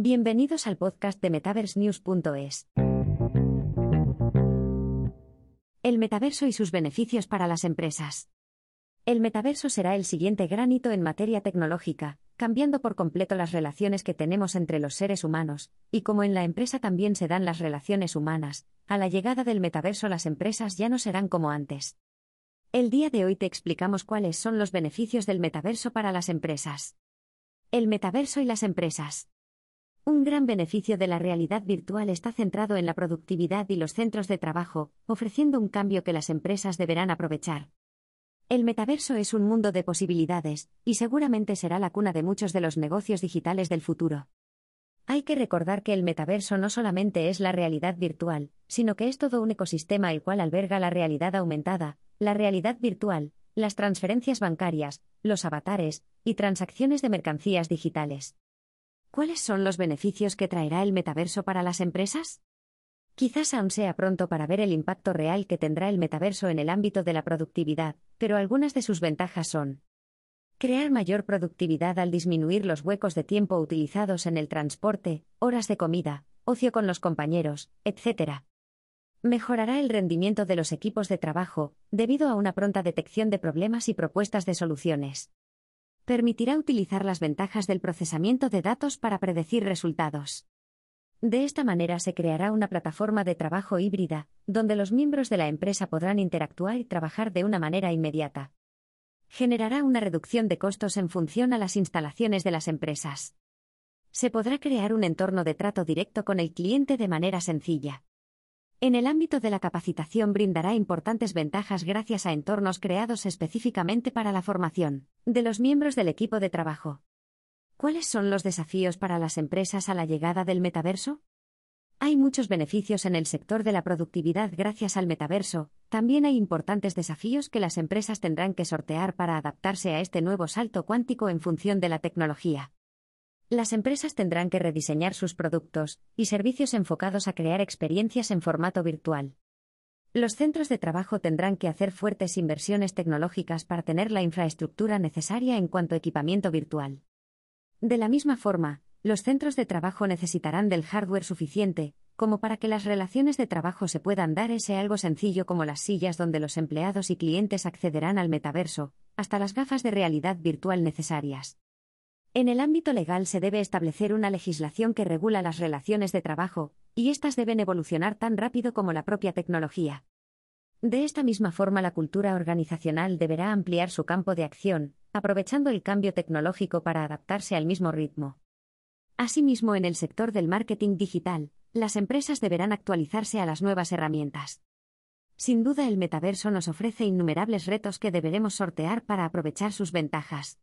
Bienvenidos al podcast de MetaverseNews.es. El metaverso y sus beneficios para las empresas. El metaverso será el siguiente gran hito en materia tecnológica, cambiando por completo las relaciones que tenemos entre los seres humanos, y como en la empresa también se dan las relaciones humanas, a la llegada del metaverso las empresas ya no serán como antes. El día de hoy te explicamos cuáles son los beneficios del metaverso para las empresas. El metaverso y las empresas. Un gran beneficio de la realidad virtual está centrado en la productividad y los centros de trabajo, ofreciendo un cambio que las empresas deberán aprovechar. El metaverso es un mundo de posibilidades, y seguramente será la cuna de muchos de los negocios digitales del futuro. Hay que recordar que el metaverso no solamente es la realidad virtual, sino que es todo un ecosistema el cual alberga la realidad aumentada, la realidad virtual, las transferencias bancarias, los avatares y transacciones de mercancías digitales. ¿Cuáles son los beneficios que traerá el metaverso para las empresas? Quizás aún sea pronto para ver el impacto real que tendrá el metaverso en el ámbito de la productividad, pero algunas de sus ventajas son crear mayor productividad al disminuir los huecos de tiempo utilizados en el transporte, horas de comida, ocio con los compañeros, etc. Mejorará el rendimiento de los equipos de trabajo, debido a una pronta detección de problemas y propuestas de soluciones. Permitirá utilizar las ventajas del procesamiento de datos para predecir resultados. De esta manera se creará una plataforma de trabajo híbrida, donde los miembros de la empresa podrán interactuar y trabajar de una manera inmediata. Generará una reducción de costos en función a las instalaciones de las empresas. Se podrá crear un entorno de trato directo con el cliente de manera sencilla. En el ámbito de la capacitación brindará importantes ventajas gracias a entornos creados específicamente para la formación de los miembros del equipo de trabajo. ¿Cuáles son los desafíos para las empresas a la llegada del metaverso? Hay muchos beneficios en el sector de la productividad gracias al metaverso, también hay importantes desafíos que las empresas tendrán que sortear para adaptarse a este nuevo salto cuántico en función de la tecnología. Las empresas tendrán que rediseñar sus productos y servicios enfocados a crear experiencias en formato virtual. Los centros de trabajo tendrán que hacer fuertes inversiones tecnológicas para tener la infraestructura necesaria en cuanto a equipamiento virtual. De la misma forma, los centros de trabajo necesitarán del hardware suficiente, como para que las relaciones de trabajo se puedan dar ese algo sencillo como las sillas donde los empleados y clientes accederán al metaverso, hasta las gafas de realidad virtual necesarias. En el ámbito legal se debe establecer una legislación que regula las relaciones de trabajo, y éstas deben evolucionar tan rápido como la propia tecnología. De esta misma forma la cultura organizacional deberá ampliar su campo de acción, aprovechando el cambio tecnológico para adaptarse al mismo ritmo. Asimismo, en el sector del marketing digital, las empresas deberán actualizarse a las nuevas herramientas. Sin duda el metaverso nos ofrece innumerables retos que deberemos sortear para aprovechar sus ventajas.